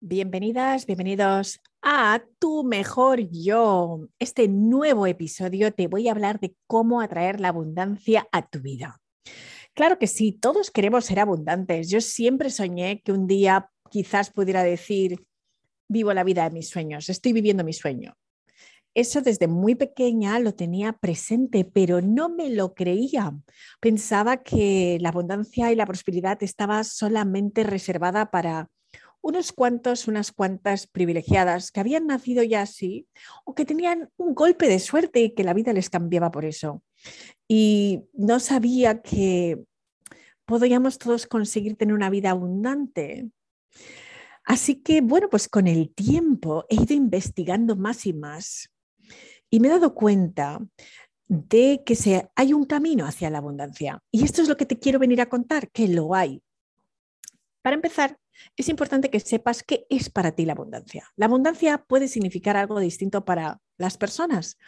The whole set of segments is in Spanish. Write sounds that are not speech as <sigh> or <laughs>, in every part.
Bienvenidas, bienvenidos a Tu Mejor Yo. Este nuevo episodio te voy a hablar de cómo atraer la abundancia a tu vida. Claro que sí, todos queremos ser abundantes. Yo siempre soñé que un día quizás pudiera decir, vivo la vida de mis sueños, estoy viviendo mi sueño. Eso desde muy pequeña lo tenía presente, pero no me lo creía. Pensaba que la abundancia y la prosperidad estaba solamente reservada para unos cuantos, unas cuantas privilegiadas que habían nacido ya así o que tenían un golpe de suerte y que la vida les cambiaba por eso. Y no sabía que podríamos todos conseguir tener una vida abundante. Así que, bueno, pues con el tiempo he ido investigando más y más y me he dado cuenta de que se, hay un camino hacia la abundancia. Y esto es lo que te quiero venir a contar, que lo hay. Para empezar, es importante que sepas qué es para ti la abundancia. La abundancia puede significar algo distinto para las personas.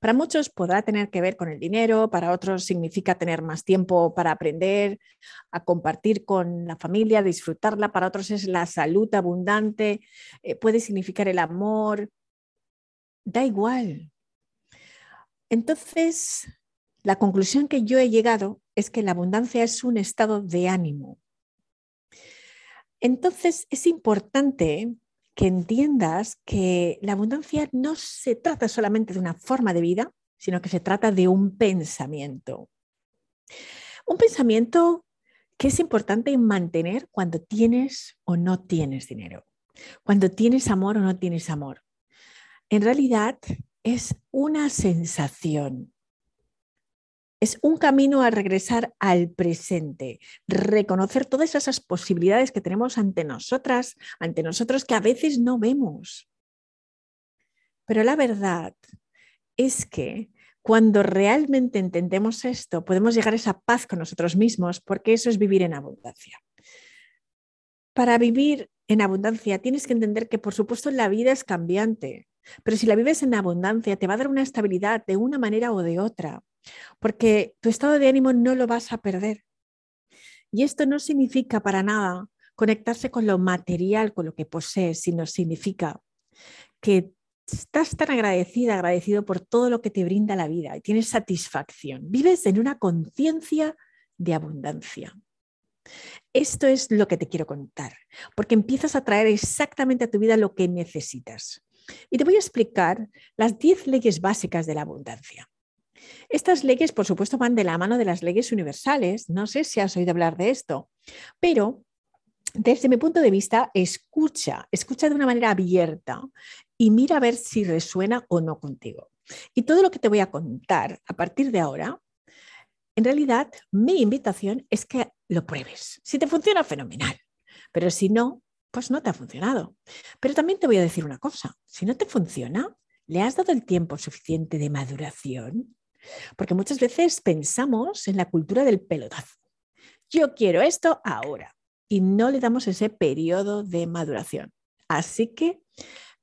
Para muchos podrá tener que ver con el dinero, para otros significa tener más tiempo para aprender, a compartir con la familia, disfrutarla, para otros es la salud abundante, eh, puede significar el amor, da igual. Entonces, la conclusión que yo he llegado es que la abundancia es un estado de ánimo. Entonces, es importante que entiendas que la abundancia no se trata solamente de una forma de vida, sino que se trata de un pensamiento. Un pensamiento que es importante mantener cuando tienes o no tienes dinero, cuando tienes amor o no tienes amor. En realidad es una sensación, es un camino a regresar al presente, reconocer todas esas posibilidades que tenemos ante nosotras, ante nosotros que a veces no vemos. Pero la verdad es que cuando realmente entendemos esto, podemos llegar a esa paz con nosotros mismos, porque eso es vivir en abundancia. Para vivir en abundancia tienes que entender que, por supuesto, la vida es cambiante, pero si la vives en abundancia, te va a dar una estabilidad de una manera o de otra porque tu estado de ánimo no lo vas a perder. Y esto no significa para nada conectarse con lo material, con lo que posees, sino significa que estás tan agradecida, agradecido por todo lo que te brinda la vida y tienes satisfacción. Vives en una conciencia de abundancia. Esto es lo que te quiero contar, porque empiezas a traer exactamente a tu vida lo que necesitas. Y te voy a explicar las 10 leyes básicas de la abundancia. Estas leyes, por supuesto, van de la mano de las leyes universales. No sé si has oído hablar de esto, pero desde mi punto de vista, escucha, escucha de una manera abierta y mira a ver si resuena o no contigo. Y todo lo que te voy a contar a partir de ahora, en realidad, mi invitación es que lo pruebes. Si te funciona, fenomenal. Pero si no, pues no te ha funcionado. Pero también te voy a decir una cosa. Si no te funciona, ¿le has dado el tiempo suficiente de maduración? Porque muchas veces pensamos en la cultura del pelotazo. Yo quiero esto ahora y no le damos ese periodo de maduración. Así que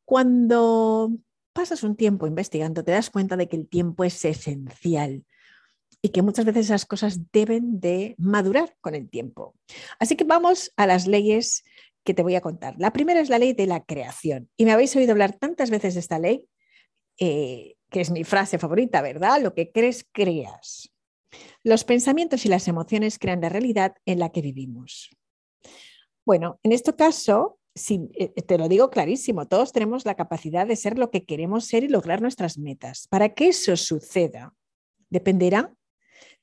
cuando pasas un tiempo investigando, te das cuenta de que el tiempo es esencial y que muchas veces esas cosas deben de madurar con el tiempo. Así que vamos a las leyes que te voy a contar. La primera es la ley de la creación. Y me habéis oído hablar tantas veces de esta ley eh, que es mi frase favorita, ¿verdad? Lo que crees, creas. Los pensamientos y las emociones crean la realidad en la que vivimos. Bueno, en este caso, eh, te lo digo clarísimo, todos tenemos la capacidad de ser lo que queremos ser y lograr nuestras metas. Para que eso suceda, dependerá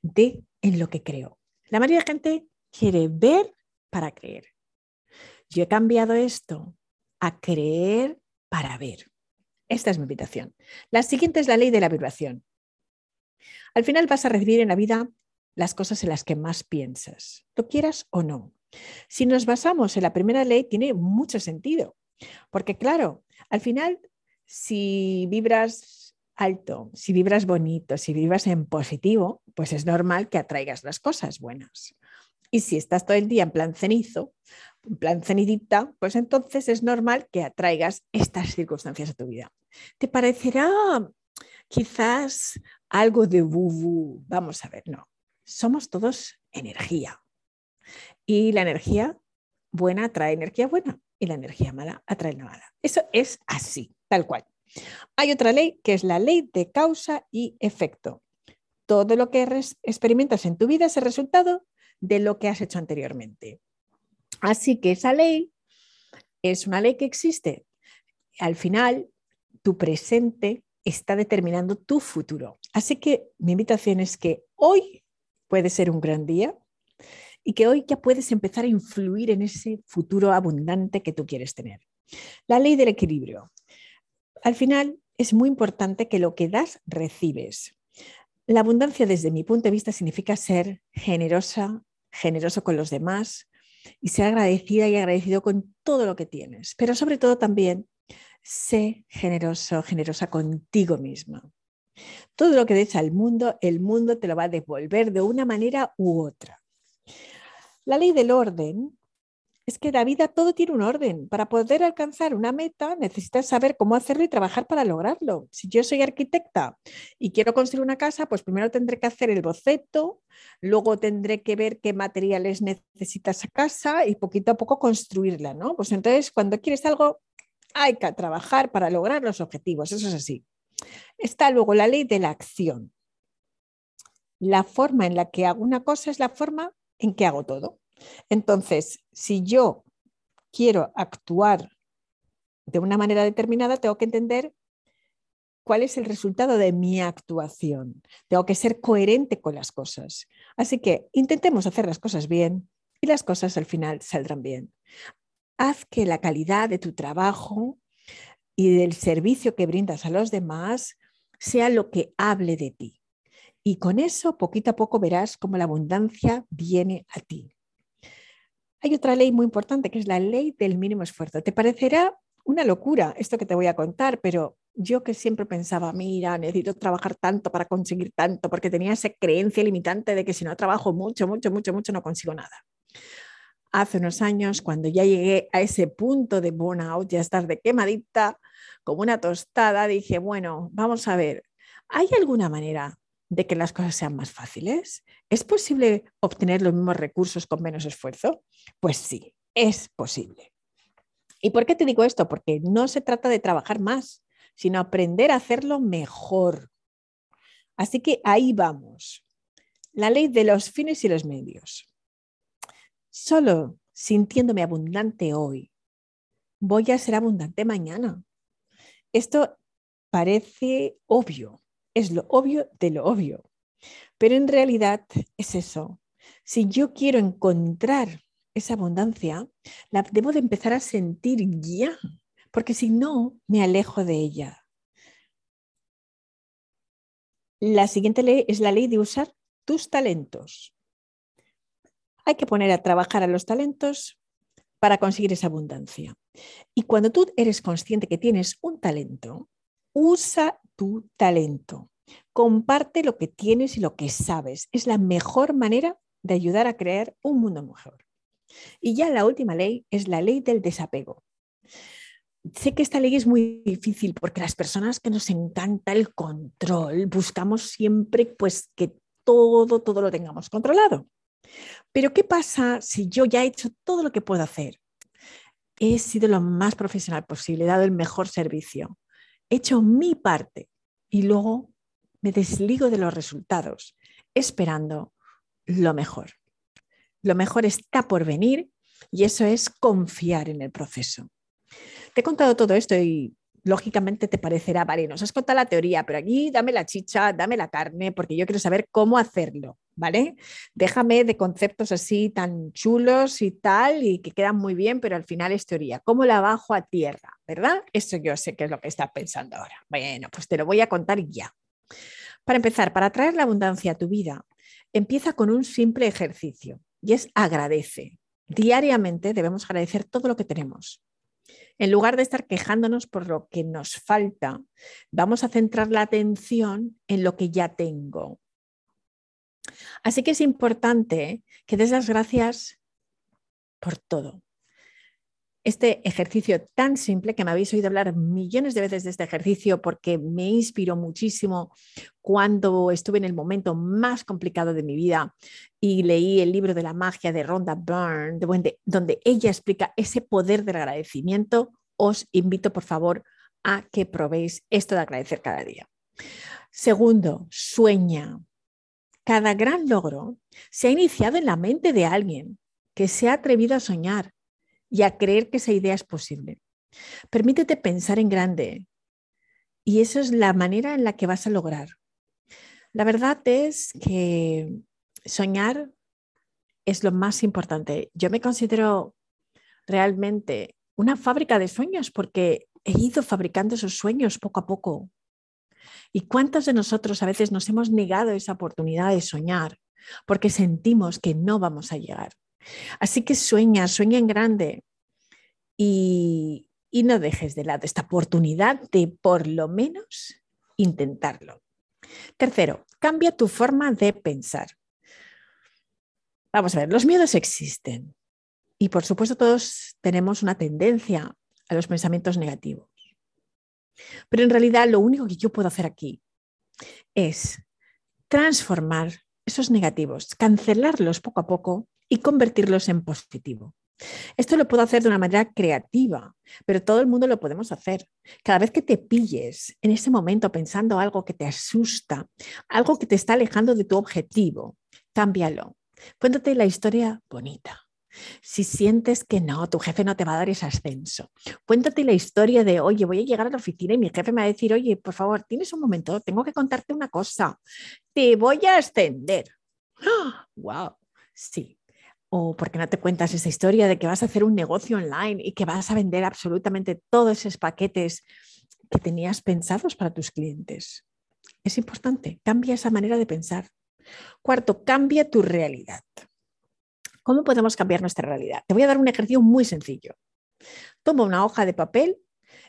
de en lo que creo. La mayoría de gente quiere ver para creer. Yo he cambiado esto a creer para ver. Esta es mi invitación. La siguiente es la ley de la vibración. Al final vas a recibir en la vida las cosas en las que más piensas, lo quieras o no. Si nos basamos en la primera ley, tiene mucho sentido, porque claro, al final, si vibras alto, si vibras bonito, si vibras en positivo, pues es normal que atraigas las cosas buenas. Y si estás todo el día en plan cenizo, en plan cenidita, pues entonces es normal que atraigas estas circunstancias a tu vida. ¿Te parecerá quizás algo de bubu? Vamos a ver, no. Somos todos energía. Y la energía buena trae energía buena. y la energía mala atrae la mala. Eso es así, tal cual. Hay otra ley que es la ley de causa y efecto. Todo lo que experimentas en tu vida es el resultado de lo que has hecho anteriormente. Así que esa ley es una ley que existe. Al final, tu presente está determinando tu futuro. Así que mi invitación es que hoy puede ser un gran día y que hoy ya puedes empezar a influir en ese futuro abundante que tú quieres tener. La ley del equilibrio. Al final es muy importante que lo que das, recibes. La abundancia desde mi punto de vista significa ser generosa, generoso con los demás y ser agradecida y agradecido con todo lo que tienes, pero sobre todo también sé generoso, generosa contigo misma. Todo lo que des al mundo, el mundo te lo va a devolver de una manera u otra. La ley del orden es que la vida todo tiene un orden. Para poder alcanzar una meta necesitas saber cómo hacerlo y trabajar para lograrlo. Si yo soy arquitecta y quiero construir una casa, pues primero tendré que hacer el boceto, luego tendré que ver qué materiales necesita esa casa y poquito a poco construirla, ¿no? Pues entonces cuando quieres algo hay que trabajar para lograr los objetivos, eso es así. Está luego la ley de la acción. La forma en la que hago una cosa es la forma en que hago todo. Entonces, si yo quiero actuar de una manera determinada, tengo que entender cuál es el resultado de mi actuación. Tengo que ser coherente con las cosas. Así que intentemos hacer las cosas bien y las cosas al final saldrán bien. Haz que la calidad de tu trabajo y del servicio que brindas a los demás sea lo que hable de ti. Y con eso, poquito a poco, verás cómo la abundancia viene a ti. Hay otra ley muy importante que es la ley del mínimo esfuerzo. Te parecerá una locura esto que te voy a contar, pero yo que siempre pensaba, mira, necesito trabajar tanto para conseguir tanto, porque tenía esa creencia limitante de que si no trabajo mucho, mucho, mucho, mucho, no consigo nada. Hace unos años, cuando ya llegué a ese punto de burnout, ya estar de quemadita, como una tostada, dije, bueno, vamos a ver, ¿hay alguna manera de que las cosas sean más fáciles? ¿Es posible obtener los mismos recursos con menos esfuerzo? Pues sí, es posible. ¿Y por qué te digo esto? Porque no se trata de trabajar más, sino aprender a hacerlo mejor. Así que ahí vamos. La ley de los fines y los medios. Solo sintiéndome abundante hoy, voy a ser abundante mañana. Esto parece obvio, es lo obvio de lo obvio. Pero en realidad es eso. Si yo quiero encontrar esa abundancia, la debo de empezar a sentir ya, porque si no, me alejo de ella. La siguiente ley es la ley de usar tus talentos. Hay que poner a trabajar a los talentos para conseguir esa abundancia. Y cuando tú eres consciente que tienes un talento, usa tu talento. Comparte lo que tienes y lo que sabes. Es la mejor manera de ayudar a crear un mundo mejor. Y ya la última ley es la ley del desapego. Sé que esta ley es muy difícil porque las personas que nos encanta el control buscamos siempre pues que todo, todo lo tengamos controlado. Pero ¿qué pasa si yo ya he hecho todo lo que puedo hacer? He sido lo más profesional posible, he dado el mejor servicio, hecho mi parte y luego me desligo de los resultados, esperando lo mejor. Lo mejor está por venir y eso es confiar en el proceso. Te he contado todo esto y lógicamente te parecerá, vale, nos has contado la teoría, pero aquí dame la chicha, dame la carne, porque yo quiero saber cómo hacerlo, ¿vale? Déjame de conceptos así tan chulos y tal, y que quedan muy bien, pero al final es teoría. ¿Cómo la bajo a tierra? ¿Verdad? Eso yo sé que es lo que estás pensando ahora. Bueno, pues te lo voy a contar ya. Para empezar, para traer la abundancia a tu vida, empieza con un simple ejercicio y es agradece. Diariamente debemos agradecer todo lo que tenemos. En lugar de estar quejándonos por lo que nos falta, vamos a centrar la atención en lo que ya tengo. Así que es importante que des las gracias por todo. Este ejercicio tan simple que me habéis oído hablar millones de veces de este ejercicio porque me inspiró muchísimo cuando estuve en el momento más complicado de mi vida y leí el libro de la magia de Rhonda Byrne, donde ella explica ese poder del agradecimiento. Os invito, por favor, a que probéis esto de agradecer cada día. Segundo, sueña. Cada gran logro se ha iniciado en la mente de alguien que se ha atrevido a soñar y a creer que esa idea es posible. Permítete pensar en grande y eso es la manera en la que vas a lograr. La verdad es que soñar es lo más importante. Yo me considero realmente una fábrica de sueños porque he ido fabricando esos sueños poco a poco. ¿Y cuántos de nosotros a veces nos hemos negado esa oportunidad de soñar porque sentimos que no vamos a llegar? Así que sueña, sueña en grande y, no dejes de lado esta oportunidad de por lo menos intentarlo. Tercero, cambia tu forma de pensar. Vamos a ver, los miedos existen y por supuesto todos tenemos una tendencia a los pensamientos negativos. Pero en realidad lo único que yo puedo hacer aquí es transformar esos negativos, cancelarlos poco a poco y convertirlos en positivo. Esto lo puedo hacer de una manera creativa, pero todo el mundo lo podemos hacer. Cada vez que te pilles en ese momento pensando algo que te asusta, algo que te está alejando de tu objetivo, cámbialo. Cuéntate la historia bonita. Si sientes que no, tu jefe no te va a dar ese ascenso, cuéntate la historia de, oye, voy a llegar a la oficina y mi jefe me va a decir, oye, por favor, tienes un momento, tengo que contarte una cosa, te voy a ascender. ¡Wow! Sí, o porque no te cuentas esa historia de que vas a hacer un negocio online y que vas a vender absolutamente todos esos paquetes que tenías pensados para tus clientes. Es importante, cambia esa manera de pensar. Cuarto, cambia tu realidad. ¿Cómo podemos cambiar nuestra realidad? Te voy a dar un ejercicio muy sencillo. Toma una hoja de papel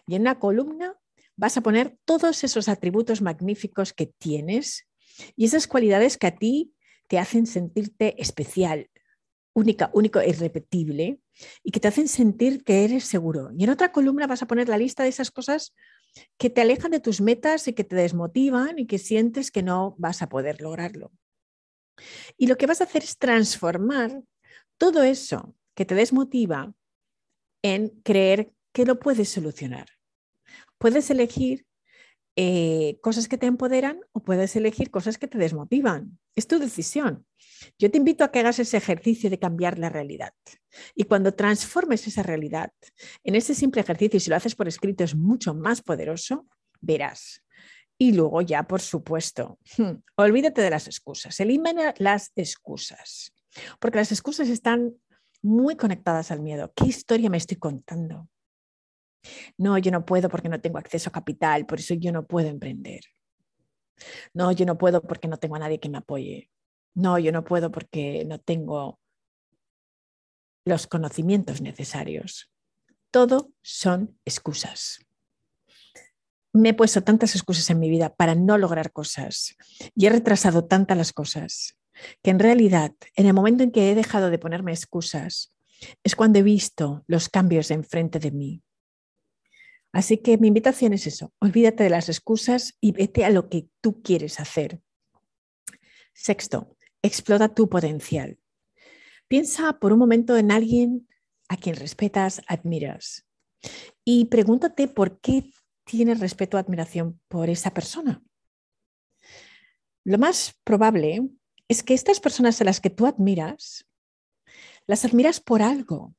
y en una columna vas a poner todos esos atributos magníficos que tienes y esas cualidades que a ti te hacen sentirte especial, única, único e irrepetible y que te hacen sentir que eres seguro. Y en otra columna vas a poner la lista de esas cosas que te alejan de tus metas y que te desmotivan y que sientes que no vas a poder lograrlo. Y lo que vas a hacer es transformar todo eso que te desmotiva en creer que lo puedes solucionar. Puedes elegir eh, cosas que te empoderan o puedes elegir cosas que te desmotivan. Es tu decisión. Yo te invito a que hagas ese ejercicio de cambiar la realidad. Y cuando transformes esa realidad en ese simple ejercicio, y si lo haces por escrito es mucho más poderoso, verás. Y luego ya, por supuesto, olvídate de las excusas. Elimina las excusas. Porque las excusas están muy conectadas al miedo. ¿Qué historia me estoy contando? No, yo no puedo porque no tengo acceso a capital, por eso yo no puedo emprender. No, yo no puedo porque no tengo a nadie que me apoye. No, yo no puedo porque no tengo los conocimientos necesarios. Todo son excusas. Me he puesto tantas excusas en mi vida para no lograr cosas y he retrasado tantas las cosas que en realidad en el momento en que he dejado de ponerme excusas es cuando he visto los cambios enfrente de mí. Así que mi invitación es eso, olvídate de las excusas y vete a lo que tú quieres hacer. Sexto, explota tu potencial. Piensa por un momento en alguien a quien respetas, admiras y pregúntate por qué tienes respeto o admiración por esa persona. Lo más probable es que estas personas a las que tú admiras, las admiras por algo.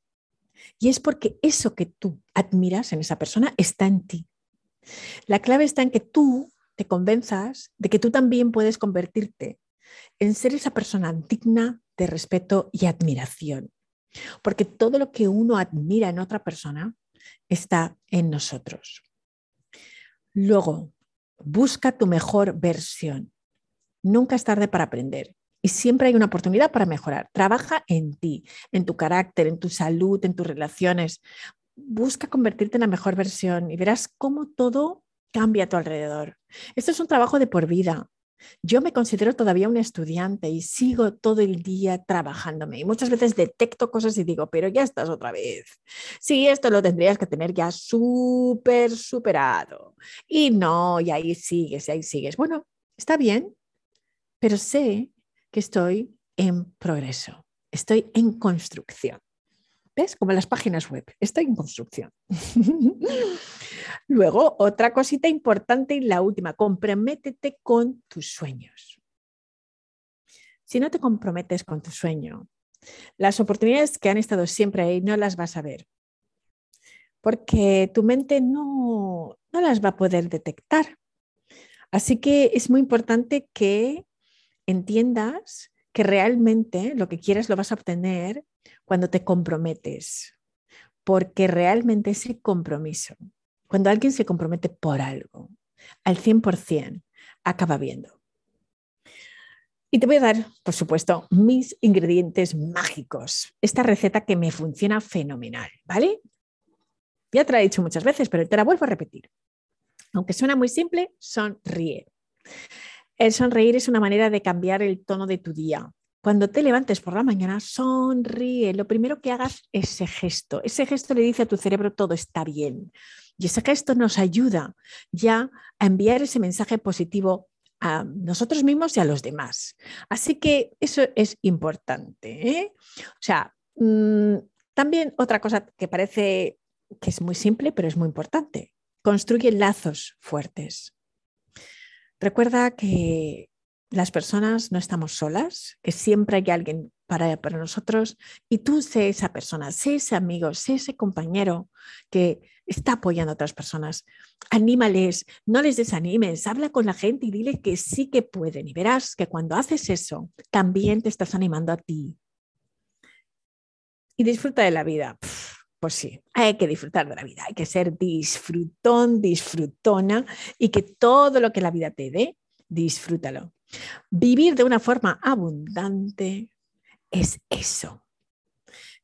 Y es porque eso que tú admiras en esa persona está en ti. La clave está en que tú te convenzas de que tú también puedes convertirte en ser esa persona digna de respeto y admiración. Porque todo lo que uno admira en otra persona está en nosotros. Luego, busca tu mejor versión. Nunca es tarde para aprender y siempre hay una oportunidad para mejorar. Trabaja en ti, en tu carácter, en tu salud, en tus relaciones. Busca convertirte en la mejor versión y verás cómo todo cambia a tu alrededor. Esto es un trabajo de por vida. Yo me considero todavía un estudiante y sigo todo el día trabajándome y muchas veces detecto cosas y digo, pero ya estás otra vez. Sí, esto lo tendrías que tener ya súper superado. Y no, y ahí sigues, y ahí sigues. Bueno, está bien, pero sé que estoy en progreso, estoy en construcción. ¿Ves? Como las páginas web, estoy en construcción. <laughs> Luego, otra cosita importante y la última, comprométete con tus sueños. Si no te comprometes con tu sueño, las oportunidades que han estado siempre ahí no las vas a ver, porque tu mente no, no las va a poder detectar. Así que es muy importante que entiendas que realmente lo que quieres lo vas a obtener cuando te comprometes, porque realmente ese compromiso, cuando alguien se compromete por algo, al 100%, acaba viendo. Y te voy a dar, por supuesto, mis ingredientes mágicos. Esta receta que me funciona fenomenal, ¿vale? Ya te la he dicho muchas veces, pero te la vuelvo a repetir. Aunque suena muy simple, sonríe. El sonreír es una manera de cambiar el tono de tu día. Cuando te levantes por la mañana, sonríe. Lo primero que hagas es ese gesto. Ese gesto le dice a tu cerebro todo está bien. Y ese gesto nos ayuda ya a enviar ese mensaje positivo a nosotros mismos y a los demás. Así que eso es importante. ¿eh? O sea, mm, también otra cosa que parece que es muy simple, pero es muy importante. Construye lazos fuertes. Recuerda que las personas no estamos solas, que siempre hay alguien para, para nosotros y tú sé esa persona, sé ese amigo, sé ese compañero que está apoyando a otras personas. Anímales, no les desanimes, habla con la gente y dile que sí que pueden. Y verás que cuando haces eso, también te estás animando a ti. Y disfruta de la vida. Pues sí, hay que disfrutar de la vida, hay que ser disfrutón, disfrutona y que todo lo que la vida te dé, disfrútalo. Vivir de una forma abundante es eso.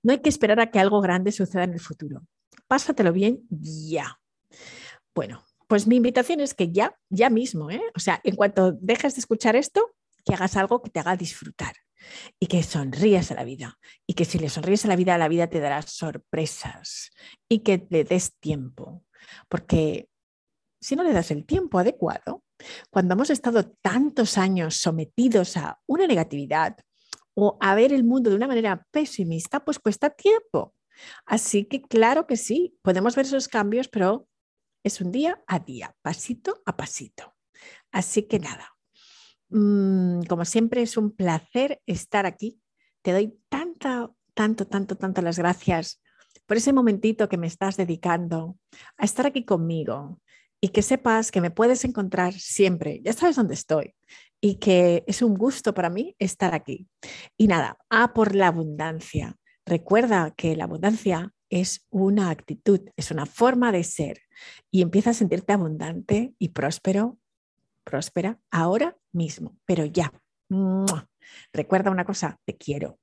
No hay que esperar a que algo grande suceda en el futuro. Pásatelo bien ya. Bueno, pues mi invitación es que ya, ya mismo, ¿eh? o sea, en cuanto dejes de escuchar esto, que hagas algo que te haga disfrutar y que sonrías a la vida. Y que si le sonríes a la vida, la vida te dará sorpresas y que le des tiempo. Porque si no le das el tiempo adecuado, cuando hemos estado tantos años sometidos a una negatividad o a ver el mundo de una manera pesimista, pues cuesta tiempo. Así que claro que sí, podemos ver esos cambios, pero es un día a día, pasito a pasito. Así que nada, mm, como siempre es un placer estar aquí. Te doy tanto, tanto, tanto, tanto las gracias por ese momentito que me estás dedicando a estar aquí conmigo, y que sepas que me puedes encontrar siempre, ya sabes dónde estoy y que es un gusto para mí estar aquí. Y nada, a por la abundancia. Recuerda que la abundancia es una actitud, es una forma de ser y empieza a sentirte abundante y próspero, próspera ahora mismo, pero ya. Recuerda una cosa, te quiero.